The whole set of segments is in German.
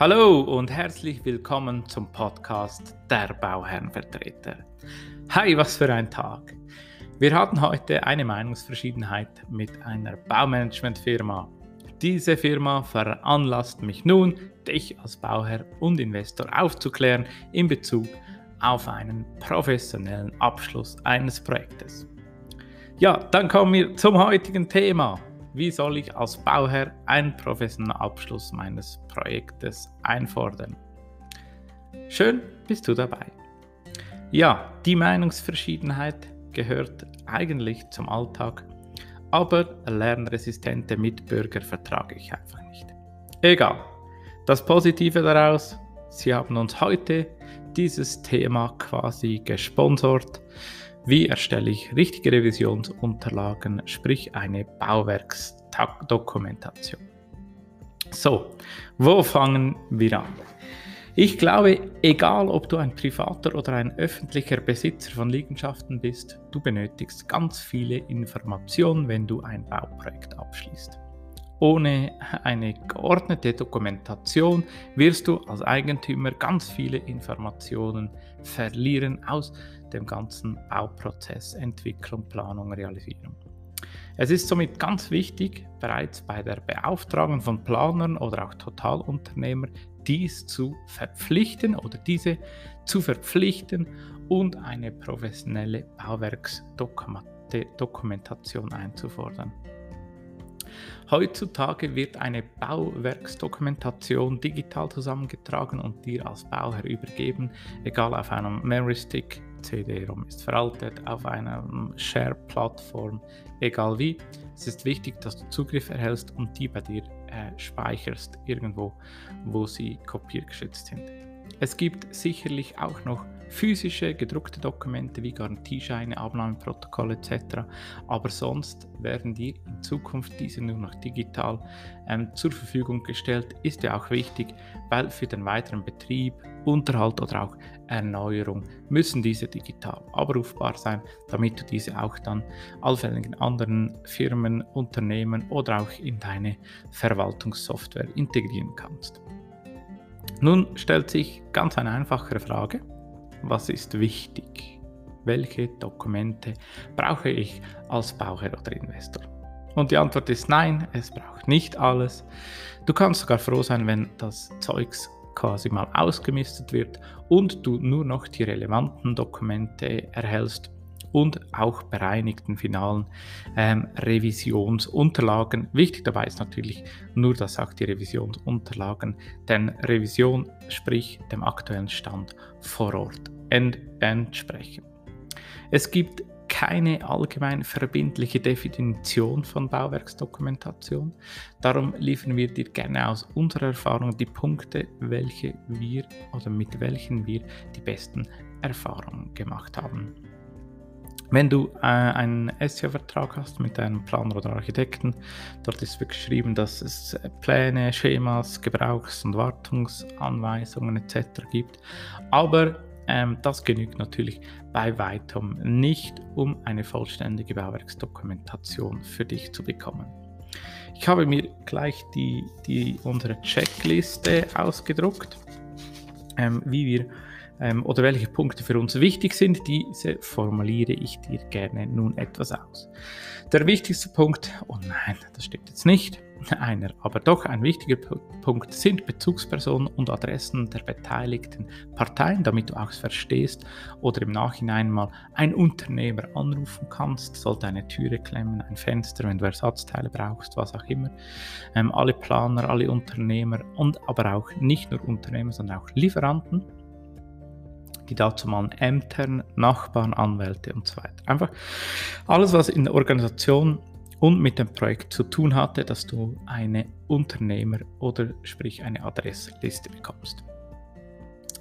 Hallo und herzlich willkommen zum Podcast Der Bauherrenvertreter. Hi, was für ein Tag! Wir hatten heute eine Meinungsverschiedenheit mit einer Baumanagementfirma. Diese Firma veranlasst mich nun, dich als Bauherr und Investor aufzuklären in Bezug auf einen professionellen Abschluss eines Projektes. Ja, dann kommen wir zum heutigen Thema. Wie soll ich als Bauherr einen professionellen Abschluss meines Projektes einfordern? Schön, bist du dabei. Ja, die Meinungsverschiedenheit gehört eigentlich zum Alltag, aber lernresistente Mitbürger vertrage ich einfach nicht. Egal. Das Positive daraus, Sie haben uns heute dieses Thema quasi gesponsert. Wie erstelle ich richtige Revisionsunterlagen, sprich eine Bauwerksdokumentation? So, wo fangen wir an? Ich glaube, egal ob du ein privater oder ein öffentlicher Besitzer von Liegenschaften bist, du benötigst ganz viele Informationen, wenn du ein Bauprojekt abschließt. Ohne eine geordnete Dokumentation wirst du als Eigentümer ganz viele Informationen verlieren aus dem ganzen Bauprozess, Entwicklung, Planung, Realisierung. Es ist somit ganz wichtig, bereits bei der Beauftragung von Planern oder auch Totalunternehmer dies zu verpflichten oder diese zu verpflichten und eine professionelle Bauwerksdokumentation einzufordern. Heutzutage wird eine Bauwerksdokumentation digital zusammengetragen und dir als Bauherr übergeben, egal auf einem Memory Stick, CD-ROM ist veraltet, auf einer Share-Plattform, egal wie. Es ist wichtig, dass du Zugriff erhältst und die bei dir äh, speicherst, irgendwo, wo sie kopiergeschützt sind. Es gibt sicherlich auch noch physische, gedruckte Dokumente wie Garantiescheine, Abnahmeprotokolle etc. Aber sonst werden dir in Zukunft diese nur noch digital ähm, zur Verfügung gestellt. Ist ja auch wichtig, weil für den weiteren Betrieb, Unterhalt oder auch Erneuerung müssen diese digital abrufbar sein, damit du diese auch dann allfälligen anderen Firmen, Unternehmen oder auch in deine Verwaltungssoftware integrieren kannst. Nun stellt sich ganz eine einfache Frage was ist wichtig? Welche Dokumente brauche ich als Bauherr oder Investor? Und die Antwort ist nein, es braucht nicht alles. Du kannst sogar froh sein, wenn das Zeugs quasi mal ausgemistet wird und du nur noch die relevanten Dokumente erhältst und auch bereinigten finalen ähm, Revisionsunterlagen. Wichtig dabei ist natürlich nur, dass auch die Revisionsunterlagen den Revision, sprich dem aktuellen Stand vor Ort ent entsprechen. Es gibt keine allgemein verbindliche Definition von Bauwerksdokumentation. Darum liefern wir dir gerne aus unserer Erfahrung die Punkte, welche wir oder mit welchen wir die besten Erfahrungen gemacht haben. Wenn du äh, einen SEO-Vertrag hast mit einem Planer oder Architekten, dort ist geschrieben, dass es Pläne, Schemas, Gebrauchs- und Wartungsanweisungen etc. gibt. Aber ähm, das genügt natürlich bei weitem nicht, um eine vollständige Bauwerksdokumentation für dich zu bekommen. Ich habe mir gleich die, die, unsere Checkliste ausgedruckt, ähm, wie wir ähm, oder welche Punkte für uns wichtig sind, diese formuliere ich dir gerne nun etwas aus. Der wichtigste Punkt, oh nein, das stimmt jetzt nicht, einer, aber doch ein wichtiger Punkt sind Bezugspersonen und Adressen der beteiligten Parteien, damit du auch verstehst oder im Nachhinein mal ein Unternehmer anrufen kannst, sollte eine Türe klemmen, ein Fenster, wenn du Ersatzteile brauchst, was auch immer. Ähm, alle Planer, alle Unternehmer und aber auch nicht nur Unternehmer, sondern auch Lieferanten die dazu mal Ämtern, Nachbarn, Anwälte und so weiter. Einfach alles, was in der Organisation und mit dem Projekt zu tun hatte, dass du eine Unternehmer- oder sprich eine Adressliste bekommst.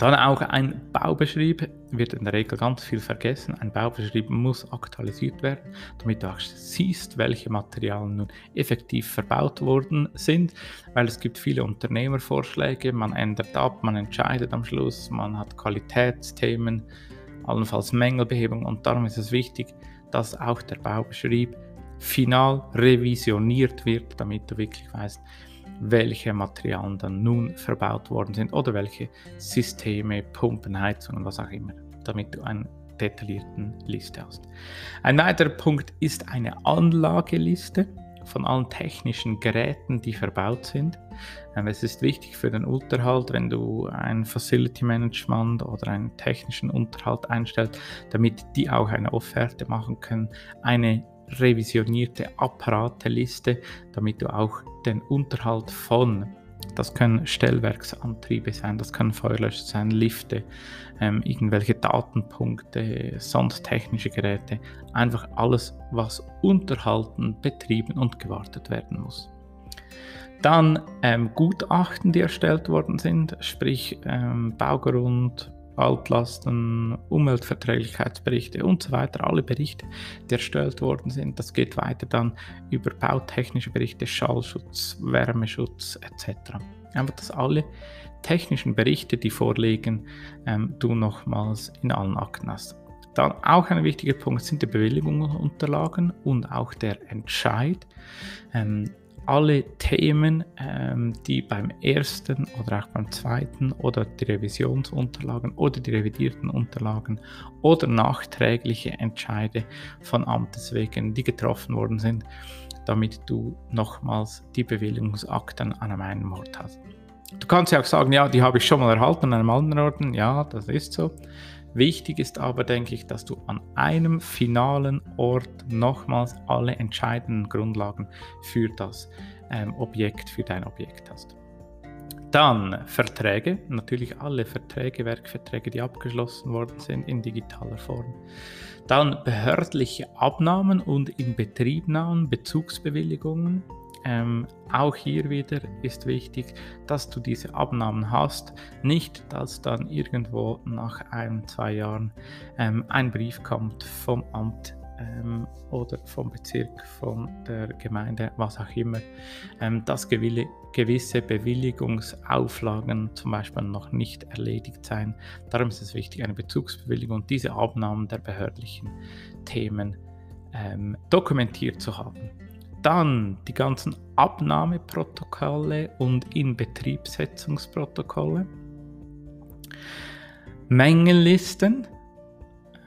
Dann auch ein Baubeschrieb wird in der Regel ganz viel vergessen. Ein Baubeschrieb muss aktualisiert werden, damit du auch siehst, welche Materialien nun effektiv verbaut worden sind, weil es gibt viele Unternehmervorschläge, man ändert ab, man entscheidet am Schluss, man hat Qualitätsthemen, allenfalls Mängelbehebung. Und darum ist es wichtig, dass auch der Baubeschrieb final revisioniert wird, damit du wirklich weißt, welche Materialien dann nun verbaut worden sind oder welche Systeme, Pumpen, Heizungen, was auch immer, damit du eine detaillierten Liste hast. Ein weiterer Punkt ist eine Anlageliste von allen technischen Geräten, die verbaut sind. Ähm, es ist wichtig für den Unterhalt, wenn du ein Facility Management oder einen technischen Unterhalt einstellst, damit die auch eine Offerte machen können, eine revisionierte Apparateliste, damit du auch den Unterhalt von das können Stellwerksantriebe sein, das können Feuerlöscher sein, Lifte, ähm, irgendwelche Datenpunkte, sonst technische Geräte. Einfach alles, was unterhalten, betrieben und gewartet werden muss. Dann ähm, Gutachten, die erstellt worden sind, sprich ähm, Baugrund, Altlasten, Umweltverträglichkeitsberichte und so weiter, alle Berichte, die erstellt worden sind. Das geht weiter dann über bautechnische Berichte, Schallschutz, Wärmeschutz etc. Einfach, dass alle technischen Berichte, die vorliegen, ähm, du nochmals in allen Akten hast. Dann auch ein wichtiger Punkt sind die Bewilligungsunterlagen und auch der Entscheid. Ähm, alle Themen, ähm, die beim ersten oder auch beim zweiten oder die Revisionsunterlagen oder die revidierten Unterlagen oder nachträgliche Entscheide von Amtes wegen, die getroffen worden sind, damit du nochmals die Bewilligungsakten an einem Ort hast. Du kannst ja auch sagen, ja, die habe ich schon mal erhalten an einem anderen Ort. Ja, das ist so. Wichtig ist aber, denke ich, dass du an einem finalen Ort nochmals alle entscheidenden Grundlagen für das ähm, Objekt, für dein Objekt hast. Dann Verträge, natürlich alle Verträge, Werkverträge, die abgeschlossen worden sind in digitaler Form. Dann behördliche Abnahmen und Inbetriebnahmen, Bezugsbewilligungen, ähm, auch hier wieder ist wichtig, dass du diese Abnahmen hast, nicht dass dann irgendwo nach ein, zwei Jahren ähm, ein Brief kommt vom Amt ähm, oder vom Bezirk, von der Gemeinde, was auch immer, ähm, dass gewisse Bewilligungsauflagen zum Beispiel noch nicht erledigt sein. Darum ist es wichtig, eine Bezugsbewilligung und diese Abnahmen der behördlichen Themen ähm, dokumentiert zu haben. Dann die ganzen Abnahmeprotokolle und Inbetriebsetzungsprotokolle. Mängellisten.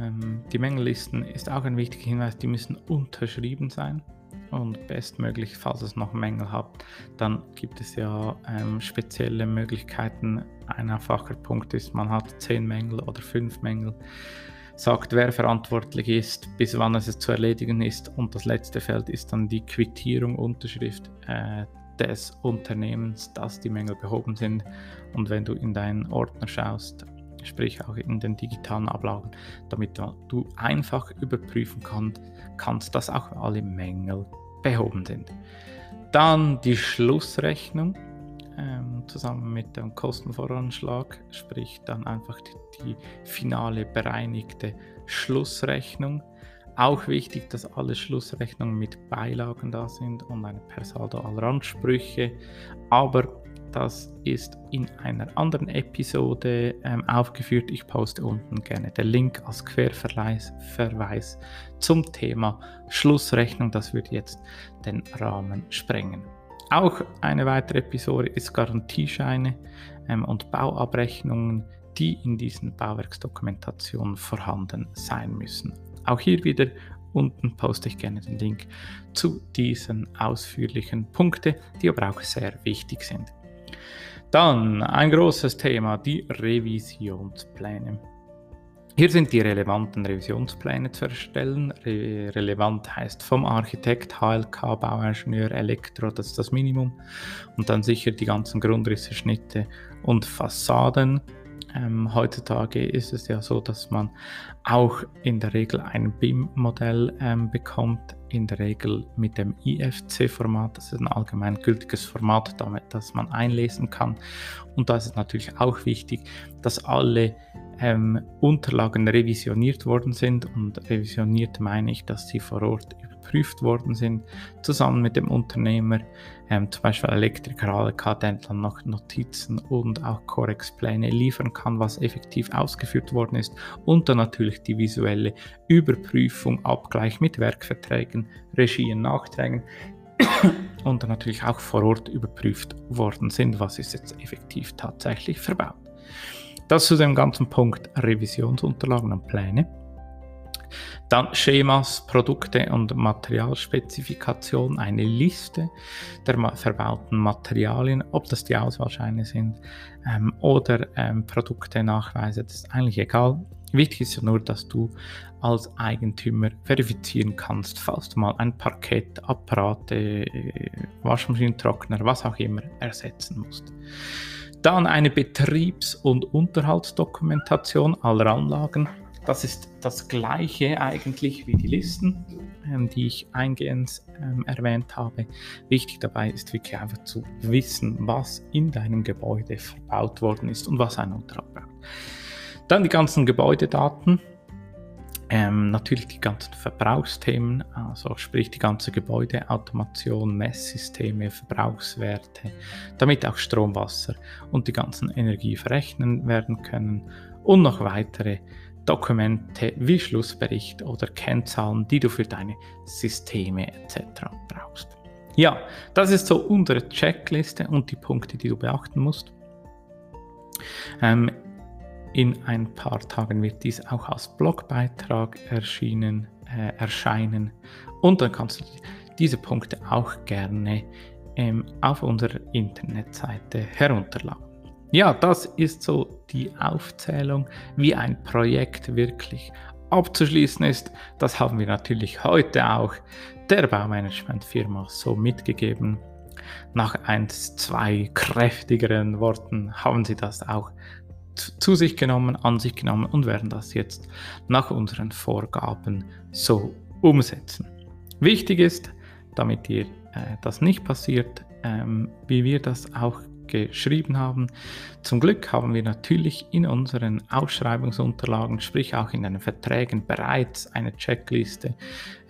Ähm, die Mängellisten ist auch ein wichtiger Hinweis, die müssen unterschrieben sein. Und bestmöglich, falls es noch Mängel habt, dann gibt es ja ähm, spezielle Möglichkeiten. Ein einfacher Punkt ist, man hat zehn Mängel oder fünf Mängel sagt, wer verantwortlich ist, bis wann es zu erledigen ist. Und das letzte Feld ist dann die Quittierung, Unterschrift äh, des Unternehmens, dass die Mängel behoben sind. Und wenn du in deinen Ordner schaust, sprich auch in den digitalen Ablagen, damit du einfach überprüfen kannst, kannst dass auch alle Mängel behoben sind. Dann die Schlussrechnung ähm, zusammen mit dem Kostenvoranschlag, sprich dann einfach die, die finale bereinigte Schlussrechnung. Auch wichtig, dass alle Schlussrechnungen mit Beilagen da sind und eine per Saldo aller Ansprüche. Aber das ist in einer anderen Episode ähm, aufgeführt. Ich poste unten gerne den Link als Querverweis Verweis zum Thema Schlussrechnung. Das würde jetzt den Rahmen sprengen. Auch eine weitere Episode ist Garantiescheine ähm, und Bauabrechnungen, die in diesen Bauwerksdokumentationen vorhanden sein müssen. Auch hier wieder unten poste ich gerne den Link zu diesen ausführlichen Punkten, die aber auch sehr wichtig sind. Dann ein großes Thema, die Revisionspläne. Hier sind die relevanten Revisionspläne zu erstellen. Re relevant heißt vom Architekt, HLK, Bauingenieur, Elektro, das ist das Minimum. Und dann sicher die ganzen Grundrisse, Schnitte und Fassaden. Ähm, heutzutage ist es ja so, dass man auch in der Regel ein BIM-Modell ähm, bekommt, in der Regel mit dem IFC-Format. Das ist ein allgemein gültiges Format, damit das man einlesen kann. Und da ist es natürlich auch wichtig, dass alle ähm, Unterlagen revisioniert worden sind. Und revisioniert meine ich, dass sie vor Ort überprüft worden sind, zusammen mit dem Unternehmer, ähm, zum Beispiel Elektriker ALK, der dann noch Notizen und auch Corex-Pläne liefern kann, was effektiv ausgeführt worden ist. Und dann natürlich die visuelle Überprüfung, Abgleich mit Werkverträgen, Regien, Nachträgen und natürlich auch vor Ort überprüft worden sind, was ist jetzt effektiv tatsächlich verbaut. Das zu dem ganzen Punkt Revisionsunterlagen und Pläne. Dann Schemas, Produkte und Materialspezifikationen, eine Liste der verbauten Materialien, ob das die Auswahlscheine sind ähm, oder ähm, Produkte, Nachweise, das ist eigentlich egal. Wichtig ist ja nur, dass du als Eigentümer verifizieren kannst, falls du mal ein Parkett, Apparate, äh, Waschmaschinentrockner, was auch immer ersetzen musst. Dann eine Betriebs- und Unterhaltsdokumentation aller Anlagen. Das ist das gleiche eigentlich wie die Listen, ähm, die ich eingehend ähm, erwähnt habe. Wichtig dabei ist wirklich einfach zu wissen, was in deinem Gebäude verbaut worden ist und was ein Unterhalt braucht. Dann die ganzen Gebäudedaten, ähm, natürlich die ganzen Verbrauchsthemen, also sprich die ganze Gebäudeautomation, Messsysteme, Verbrauchswerte, damit auch Strom, Wasser und die ganzen Energie verrechnen werden können und noch weitere Dokumente wie Schlussbericht oder Kennzahlen, die du für deine Systeme etc. brauchst. Ja, das ist so unsere Checkliste und die Punkte, die du beachten musst. Ähm, in ein paar Tagen wird dies auch als Blogbeitrag erschienen, äh, erscheinen und dann kannst du diese Punkte auch gerne ähm, auf unserer Internetseite herunterladen. Ja, das ist so die Aufzählung, wie ein Projekt wirklich abzuschließen ist. Das haben wir natürlich heute auch der Baumanagementfirma so mitgegeben. Nach ein, zwei kräftigeren Worten haben sie das auch zu sich genommen, an sich genommen und werden das jetzt nach unseren Vorgaben so umsetzen. Wichtig ist, damit dir äh, das nicht passiert, ähm, wie wir das auch geschrieben haben. Zum Glück haben wir natürlich in unseren Ausschreibungsunterlagen, sprich auch in den Verträgen bereits eine Checkliste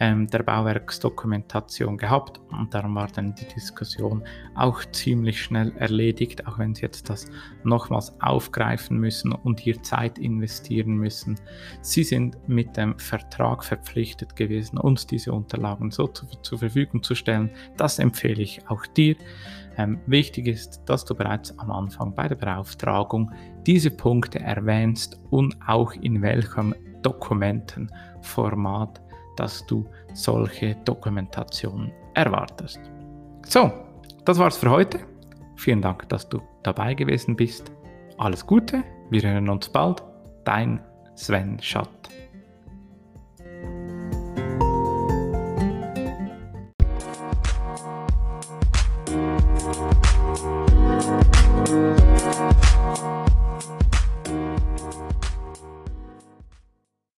ähm, der Bauwerksdokumentation gehabt und darum war dann die Diskussion auch ziemlich schnell erledigt, auch wenn Sie jetzt das nochmals aufgreifen müssen und hier Zeit investieren müssen. Sie sind mit dem Vertrag verpflichtet gewesen, uns diese Unterlagen so zu, zur Verfügung zu stellen. Das empfehle ich auch dir. Ähm, wichtig ist, dass du bereits am Anfang bei der Beauftragung diese Punkte erwähnst und auch in welchem Dokumentenformat, dass du solche Dokumentation erwartest. So, das war's für heute. Vielen Dank, dass du dabei gewesen bist. Alles Gute, wir hören uns bald. Dein Sven Schatt.